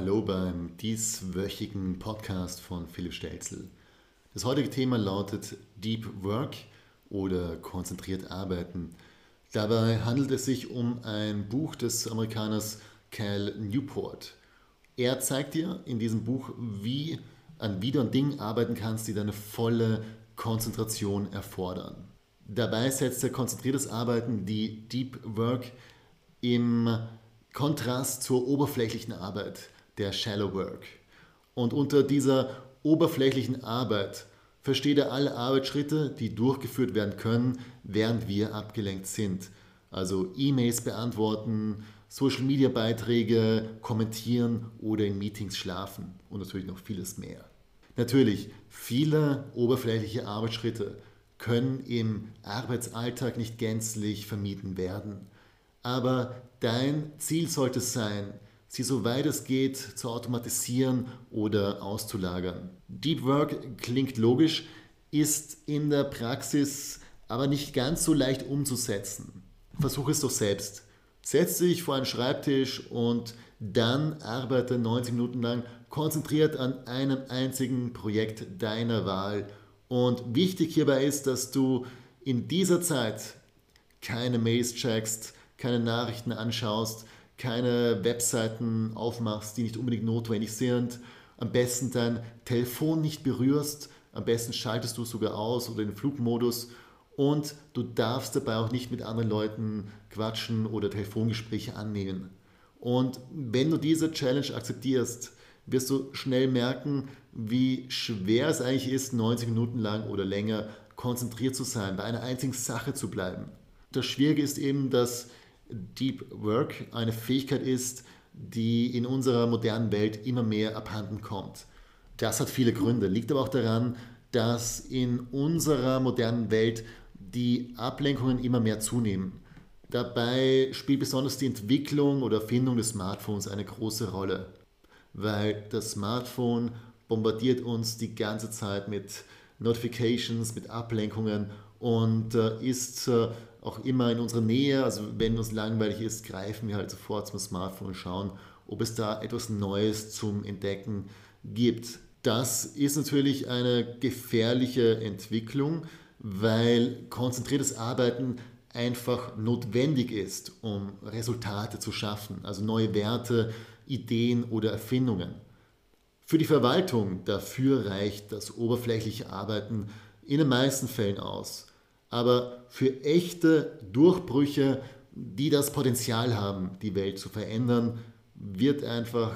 Hallo beim dieswöchigen Podcast von Philipp Stelzel. Das heutige Thema lautet Deep Work oder konzentriert arbeiten. Dabei handelt es sich um ein Buch des Amerikaners Cal Newport. Er zeigt dir in diesem Buch, wie an Wieder und Dingen arbeiten kannst, die deine volle Konzentration erfordern. Dabei setzt er konzentriertes Arbeiten, die Deep Work, im Kontrast zur oberflächlichen Arbeit, der Shallow Work. Und unter dieser oberflächlichen Arbeit versteht er alle Arbeitsschritte, die durchgeführt werden können, während wir abgelenkt sind. Also E-Mails beantworten, Social-Media-Beiträge kommentieren oder in Meetings schlafen und natürlich noch vieles mehr. Natürlich, viele oberflächliche Arbeitsschritte können im Arbeitsalltag nicht gänzlich vermieden werden. Aber dein Ziel sollte sein, sie soweit es geht zu automatisieren oder auszulagern. Deep Work klingt logisch, ist in der Praxis aber nicht ganz so leicht umzusetzen. Versuch es doch selbst. Setz dich vor einen Schreibtisch und dann arbeite 90 Minuten lang konzentriert an einem einzigen Projekt deiner Wahl. Und wichtig hierbei ist, dass du in dieser Zeit keine Mails checkst, keine Nachrichten anschaust, keine Webseiten aufmachst, die nicht unbedingt notwendig sind, am besten dein Telefon nicht berührst, am besten schaltest du es sogar aus oder den Flugmodus und du darfst dabei auch nicht mit anderen Leuten quatschen oder Telefongespräche annehmen. Und wenn du diese Challenge akzeptierst, wirst du schnell merken, wie schwer es eigentlich ist, 90 Minuten lang oder länger konzentriert zu sein, bei einer einzigen Sache zu bleiben. Das Schwierige ist eben, dass Deep Work eine Fähigkeit ist, die in unserer modernen Welt immer mehr abhanden kommt. Das hat viele Gründe, liegt aber auch daran, dass in unserer modernen Welt die Ablenkungen immer mehr zunehmen. Dabei spielt besonders die Entwicklung oder Erfindung des Smartphones eine große Rolle, weil das Smartphone bombardiert uns die ganze Zeit mit Notifications, mit Ablenkungen und äh, ist äh, auch immer in unserer Nähe. Also wenn uns langweilig ist, greifen wir halt sofort zum Smartphone und schauen, ob es da etwas Neues zum Entdecken gibt. Das ist natürlich eine gefährliche Entwicklung, weil konzentriertes Arbeiten einfach notwendig ist, um Resultate zu schaffen, also neue Werte, Ideen oder Erfindungen. Für die Verwaltung dafür reicht das oberflächliche Arbeiten in den meisten Fällen aus. Aber für echte Durchbrüche, die das Potenzial haben, die Welt zu verändern, wird einfach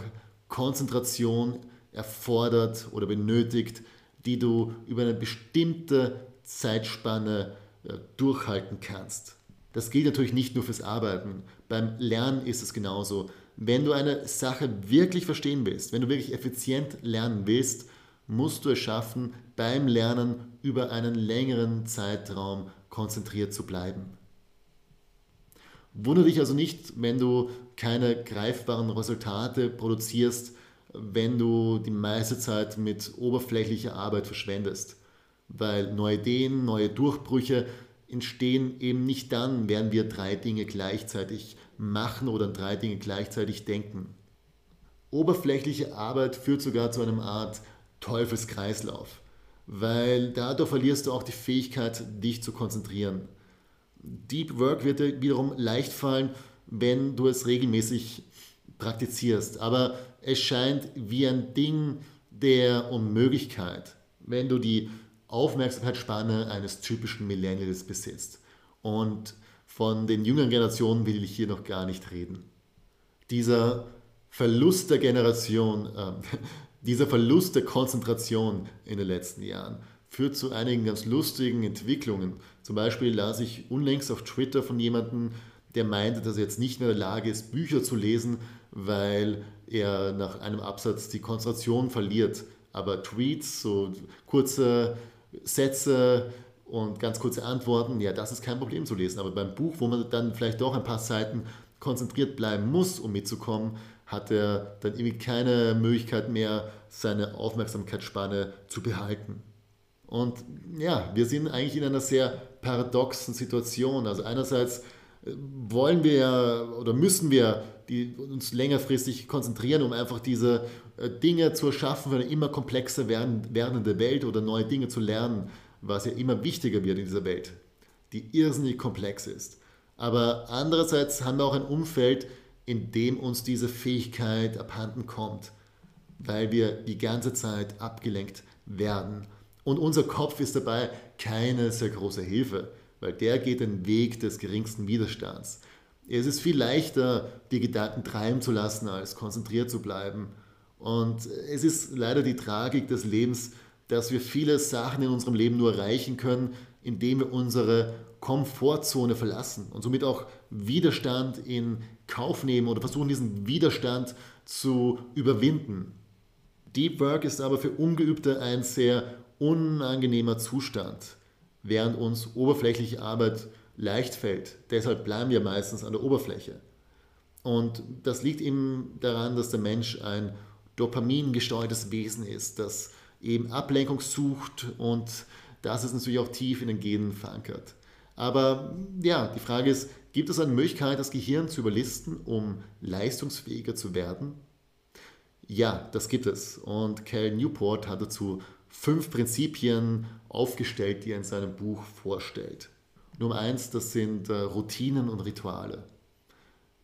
Konzentration erfordert oder benötigt, die du über eine bestimmte Zeitspanne äh, durchhalten kannst. Das gilt natürlich nicht nur fürs Arbeiten. Beim Lernen ist es genauso. Wenn du eine Sache wirklich verstehen willst, wenn du wirklich effizient lernen willst, musst du es schaffen, beim Lernen über einen längeren Zeitraum konzentriert zu bleiben. Wundere dich also nicht, wenn du keine greifbaren Resultate produzierst, wenn du die meiste Zeit mit oberflächlicher Arbeit verschwendest. Weil neue Ideen, neue Durchbrüche entstehen eben nicht dann, während wir drei Dinge gleichzeitig machen oder an drei Dinge gleichzeitig denken. Oberflächliche Arbeit führt sogar zu einer Art Teufelskreislauf, weil dadurch verlierst du auch die Fähigkeit, dich zu konzentrieren. Deep Work wird dir wiederum leicht fallen, wenn du es regelmäßig praktizierst, aber es scheint wie ein Ding der Unmöglichkeit, wenn du die Aufmerksamkeitsspanne eines typischen Millennials besitzt. Und von den jüngeren Generationen will ich hier noch gar nicht reden. Dieser Verlust der Generation, äh, dieser Verlust der Konzentration in den letzten Jahren führt zu einigen ganz lustigen Entwicklungen. Zum Beispiel las ich unlängst auf Twitter von jemandem, der meinte, dass er jetzt nicht mehr in der Lage ist, Bücher zu lesen, weil er nach einem Absatz die Konzentration verliert. Aber Tweets, so kurze Sätze und ganz kurze Antworten, ja, das ist kein Problem zu lesen. Aber beim Buch, wo man dann vielleicht doch ein paar Seiten konzentriert bleiben muss, um mitzukommen, hat er dann irgendwie keine Möglichkeit mehr, seine Aufmerksamkeitsspanne zu behalten. Und ja, wir sind eigentlich in einer sehr paradoxen Situation. Also einerseits äh, wollen wir oder müssen wir die uns längerfristig konzentrieren, um einfach diese äh, Dinge zu erschaffen für eine immer komplexer werdende Welt oder neue Dinge zu lernen, was ja immer wichtiger wird in dieser Welt, die irrsinnig komplex ist. Aber andererseits haben wir auch ein Umfeld, in dem uns diese Fähigkeit abhanden kommt, weil wir die ganze Zeit abgelenkt werden. Und unser Kopf ist dabei keine sehr große Hilfe, weil der geht den Weg des geringsten Widerstands. Es ist viel leichter, die Gedanken treiben zu lassen, als konzentriert zu bleiben. Und es ist leider die Tragik des Lebens, dass wir viele Sachen in unserem Leben nur erreichen können, indem wir unsere Komfortzone verlassen und somit auch Widerstand in Kauf nehmen oder versuchen, diesen Widerstand zu überwinden. Deep Work ist aber für Ungeübte ein sehr unangenehmer Zustand, während uns oberflächliche Arbeit leicht fällt. Deshalb bleiben wir meistens an der Oberfläche. Und das liegt eben daran, dass der Mensch ein dopamingesteuertes Wesen ist, das eben Ablenkung sucht und das ist natürlich auch tief in den Genen verankert. Aber ja, die Frage ist, gibt es eine Möglichkeit, das Gehirn zu überlisten, um leistungsfähiger zu werden? Ja, das gibt es. Und Cal Newport hat dazu fünf Prinzipien aufgestellt, die er in seinem Buch vorstellt. Nummer eins, das sind äh, Routinen und Rituale.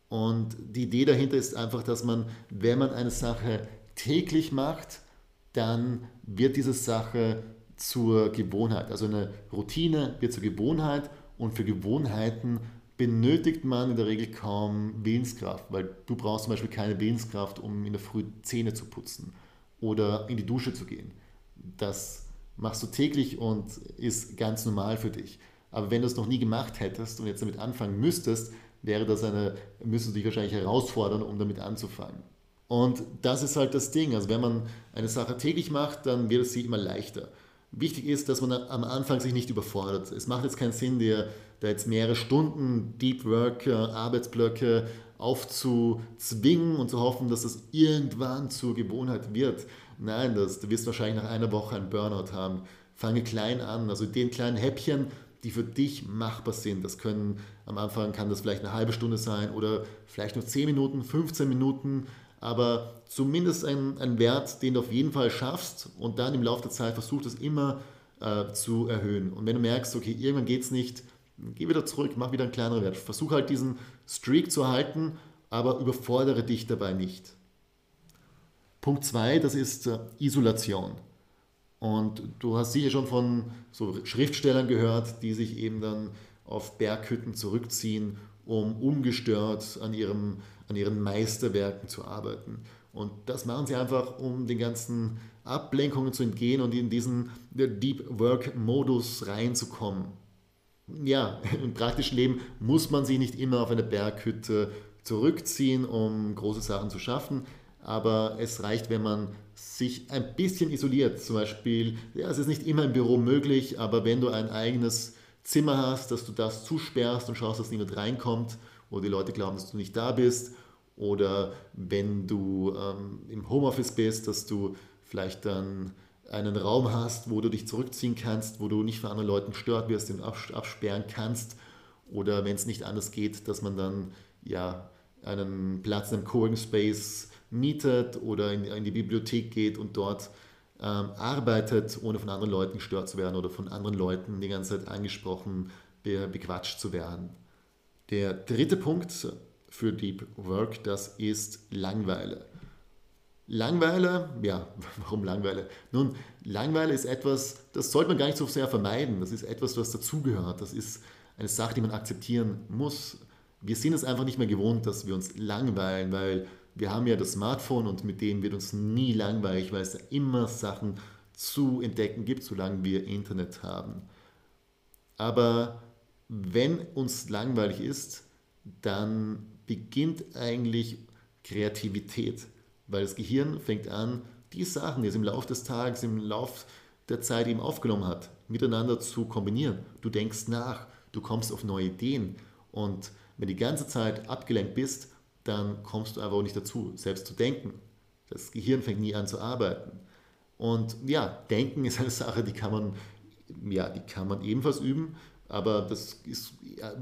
Und die Idee dahinter ist einfach, dass man, wenn man eine Sache täglich macht, dann wird diese Sache zur Gewohnheit. Also eine Routine wird zur Gewohnheit und für Gewohnheiten benötigt man in der Regel kaum Willenskraft, weil du brauchst zum Beispiel keine Willenskraft, um in der Früh Zähne zu putzen oder in die Dusche zu gehen. Das machst du täglich und ist ganz normal für dich. Aber wenn du es noch nie gemacht hättest und jetzt damit anfangen müsstest, wäre das eine, müsstest du dich wahrscheinlich herausfordern, um damit anzufangen. Und das ist halt das Ding. Also wenn man eine Sache täglich macht, dann wird es sie immer leichter. Wichtig ist, dass man am Anfang sich nicht überfordert. Es macht jetzt keinen Sinn, dir da jetzt mehrere Stunden Deep Work, Arbeitsblöcke aufzuzwingen und zu hoffen, dass das irgendwann zur Gewohnheit wird. Nein, das, du wirst wahrscheinlich nach einer Woche einen Burnout haben. Fange klein an, also den kleinen Häppchen, die für dich machbar sind. Das können, am Anfang kann das vielleicht eine halbe Stunde sein oder vielleicht nur 10 Minuten, 15 Minuten, aber zumindest ein, ein Wert, den du auf jeden Fall schaffst und dann im Laufe der Zeit versuchst es immer äh, zu erhöhen. Und wenn du merkst, okay, irgendwann geht es nicht, geh wieder zurück, mach wieder einen kleineren Wert. Versuch halt diesen Streak zu halten, aber überfordere dich dabei nicht. Punkt 2, das ist äh, Isolation. Und du hast sicher schon von so Schriftstellern gehört, die sich eben dann auf Berghütten zurückziehen, um ungestört an, ihrem, an ihren Meisterwerken zu arbeiten. Und das machen sie einfach, um den ganzen Ablenkungen zu entgehen und in diesen Deep Work-Modus reinzukommen. Ja, im praktischen Leben muss man sich nicht immer auf eine Berghütte zurückziehen, um große Sachen zu schaffen aber es reicht, wenn man sich ein bisschen isoliert. Zum Beispiel, ja, es ist nicht immer im Büro möglich, aber wenn du ein eigenes Zimmer hast, dass du das zusperrst und schaust, dass niemand reinkommt oder die Leute glauben, dass du nicht da bist. Oder wenn du ähm, im Homeoffice bist, dass du vielleicht dann einen Raum hast, wo du dich zurückziehen kannst, wo du nicht von anderen Leuten gestört wirst, den absperren kannst. Oder wenn es nicht anders geht, dass man dann ja einen Platz einem Coworking Space mietet oder in, in die Bibliothek geht und dort ähm, arbeitet, ohne von anderen Leuten gestört zu werden oder von anderen Leuten die ganze Zeit angesprochen, be, bequatscht zu werden. Der dritte Punkt für Deep Work, das ist Langweile. Langweile, ja, warum Langweile? Nun, Langweile ist etwas, das sollte man gar nicht so sehr vermeiden. Das ist etwas, was dazugehört. Das ist eine Sache, die man akzeptieren muss. Wir sind es einfach nicht mehr gewohnt, dass wir uns langweilen, weil wir haben ja das Smartphone und mit dem wird uns nie langweilig, weil es da immer Sachen zu entdecken gibt, solange wir Internet haben. Aber wenn uns langweilig ist, dann beginnt eigentlich Kreativität, weil das Gehirn fängt an, die Sachen, die es im Laufe des Tages, im Laufe der Zeit eben aufgenommen hat, miteinander zu kombinieren. Du denkst nach, du kommst auf neue Ideen und wenn du die ganze Zeit abgelenkt bist, dann kommst du einfach auch nicht dazu, selbst zu denken. Das Gehirn fängt nie an zu arbeiten. Und ja, Denken ist eine Sache, die kann man, ja, die kann man ebenfalls üben, aber das ist,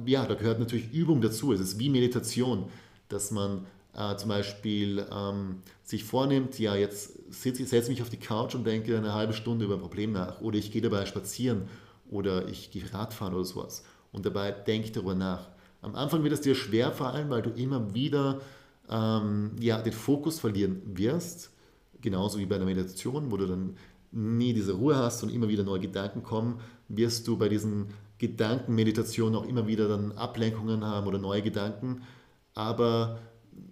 ja, da gehört natürlich Übung dazu. Es ist wie Meditation, dass man äh, zum Beispiel ähm, sich vornimmt, ja, jetzt setze ich setz mich auf die Couch und denke eine halbe Stunde über ein Problem nach oder ich gehe dabei spazieren oder ich gehe Radfahren oder sowas und dabei denke darüber nach. Am Anfang wird es dir schwer fallen, weil du immer wieder ähm, ja, den Fokus verlieren wirst, genauso wie bei der Meditation, wo du dann nie diese Ruhe hast und immer wieder neue Gedanken kommen, wirst du bei diesen Gedankenmeditationen auch immer wieder dann Ablenkungen haben oder neue Gedanken. Aber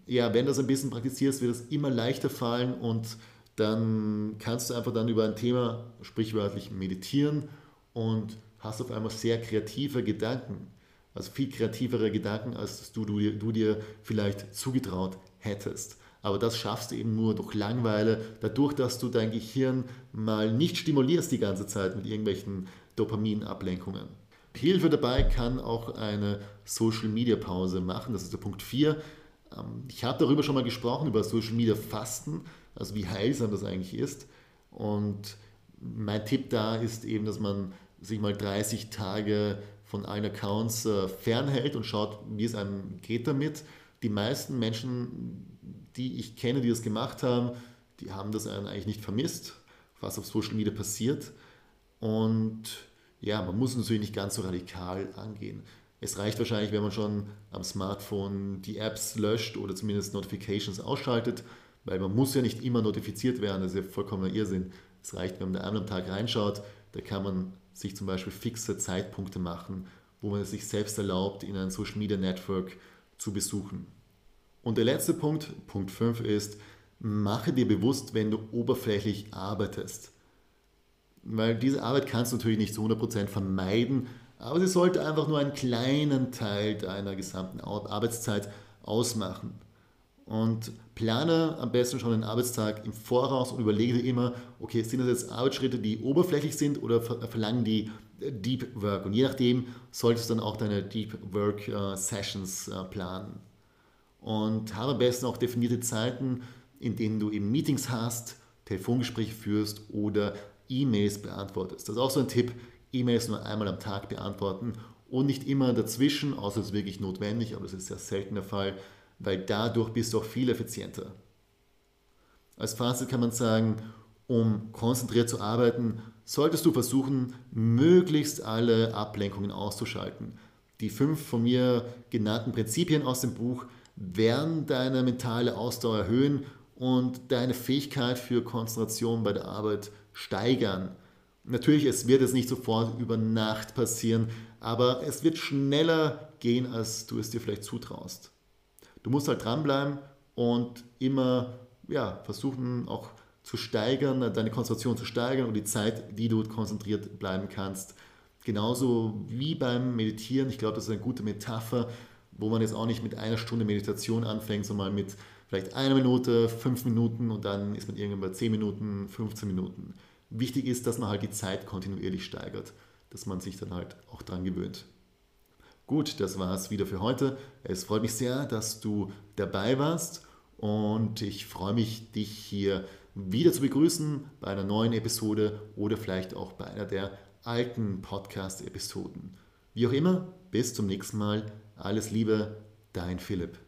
ja, wenn du das ein bisschen praktizierst, wird es immer leichter fallen und dann kannst du einfach dann über ein Thema sprichwörtlich meditieren und hast auf einmal sehr kreative Gedanken. Also viel kreativere Gedanken, als du, du, du dir vielleicht zugetraut hättest. Aber das schaffst du eben nur durch Langweile, dadurch, dass du dein Gehirn mal nicht stimulierst die ganze Zeit mit irgendwelchen Dopaminablenkungen. Hilfe dabei kann auch eine Social Media Pause machen, das ist der Punkt 4. Ähm, ich habe darüber schon mal gesprochen, über Social Media Fasten, also wie heilsam das eigentlich ist. Und mein Tipp da ist eben, dass man sich mal 30 Tage von allen Accounts äh, fernhält und schaut, wie es einem geht damit. Die meisten Menschen, die ich kenne, die das gemacht haben, die haben das eigentlich nicht vermisst, was auf Social Media passiert. Und ja, man muss natürlich nicht ganz so radikal angehen. Es reicht wahrscheinlich, wenn man schon am Smartphone die Apps löscht oder zumindest Notifications ausschaltet, weil man muss ja nicht immer notifiziert werden, das ist ja vollkommener Irrsinn. Es reicht, wenn man einmal am Tag reinschaut, da kann man sich zum Beispiel fixe Zeitpunkte machen, wo man es sich selbst erlaubt, in ein Social Media Network zu besuchen. Und der letzte Punkt, Punkt 5 ist, mache dir bewusst, wenn du oberflächlich arbeitest. Weil diese Arbeit kannst du natürlich nicht zu 100% vermeiden, aber sie sollte einfach nur einen kleinen Teil deiner gesamten Arbeitszeit ausmachen. Und plane am besten schon den Arbeitstag im Voraus und überlege dir immer, okay, sind das jetzt Arbeitsschritte, die oberflächlich sind oder verlangen die äh, Deep Work? Und je nachdem solltest du dann auch deine Deep Work äh, Sessions äh, planen. Und habe am besten auch definierte Zeiten, in denen du eben Meetings hast, Telefongespräche führst oder E-Mails beantwortest. Das ist auch so ein Tipp, E-Mails nur einmal am Tag beantworten und nicht immer dazwischen, außer es ist wirklich notwendig, aber das ist sehr selten der Fall weil dadurch bist du auch viel effizienter. Als Fazit kann man sagen, um konzentriert zu arbeiten, solltest du versuchen, möglichst alle Ablenkungen auszuschalten. Die fünf von mir genannten Prinzipien aus dem Buch werden deine mentale Ausdauer erhöhen und deine Fähigkeit für Konzentration bei der Arbeit steigern. Natürlich, es wird es nicht sofort über Nacht passieren, aber es wird schneller gehen, als du es dir vielleicht zutraust. Du musst halt dranbleiben und immer ja, versuchen auch zu steigern, deine Konzentration zu steigern und die Zeit, die du konzentriert bleiben kannst. Genauso wie beim Meditieren, ich glaube, das ist eine gute Metapher, wo man jetzt auch nicht mit einer Stunde Meditation anfängt, sondern mit vielleicht einer Minute, fünf Minuten und dann ist man irgendwann bei zehn Minuten, 15 Minuten. Wichtig ist, dass man halt die Zeit kontinuierlich steigert, dass man sich dann halt auch dran gewöhnt. Gut, das war es wieder für heute. Es freut mich sehr, dass du dabei warst und ich freue mich, dich hier wieder zu begrüßen bei einer neuen Episode oder vielleicht auch bei einer der alten Podcast-Episoden. Wie auch immer, bis zum nächsten Mal. Alles Liebe, dein Philipp.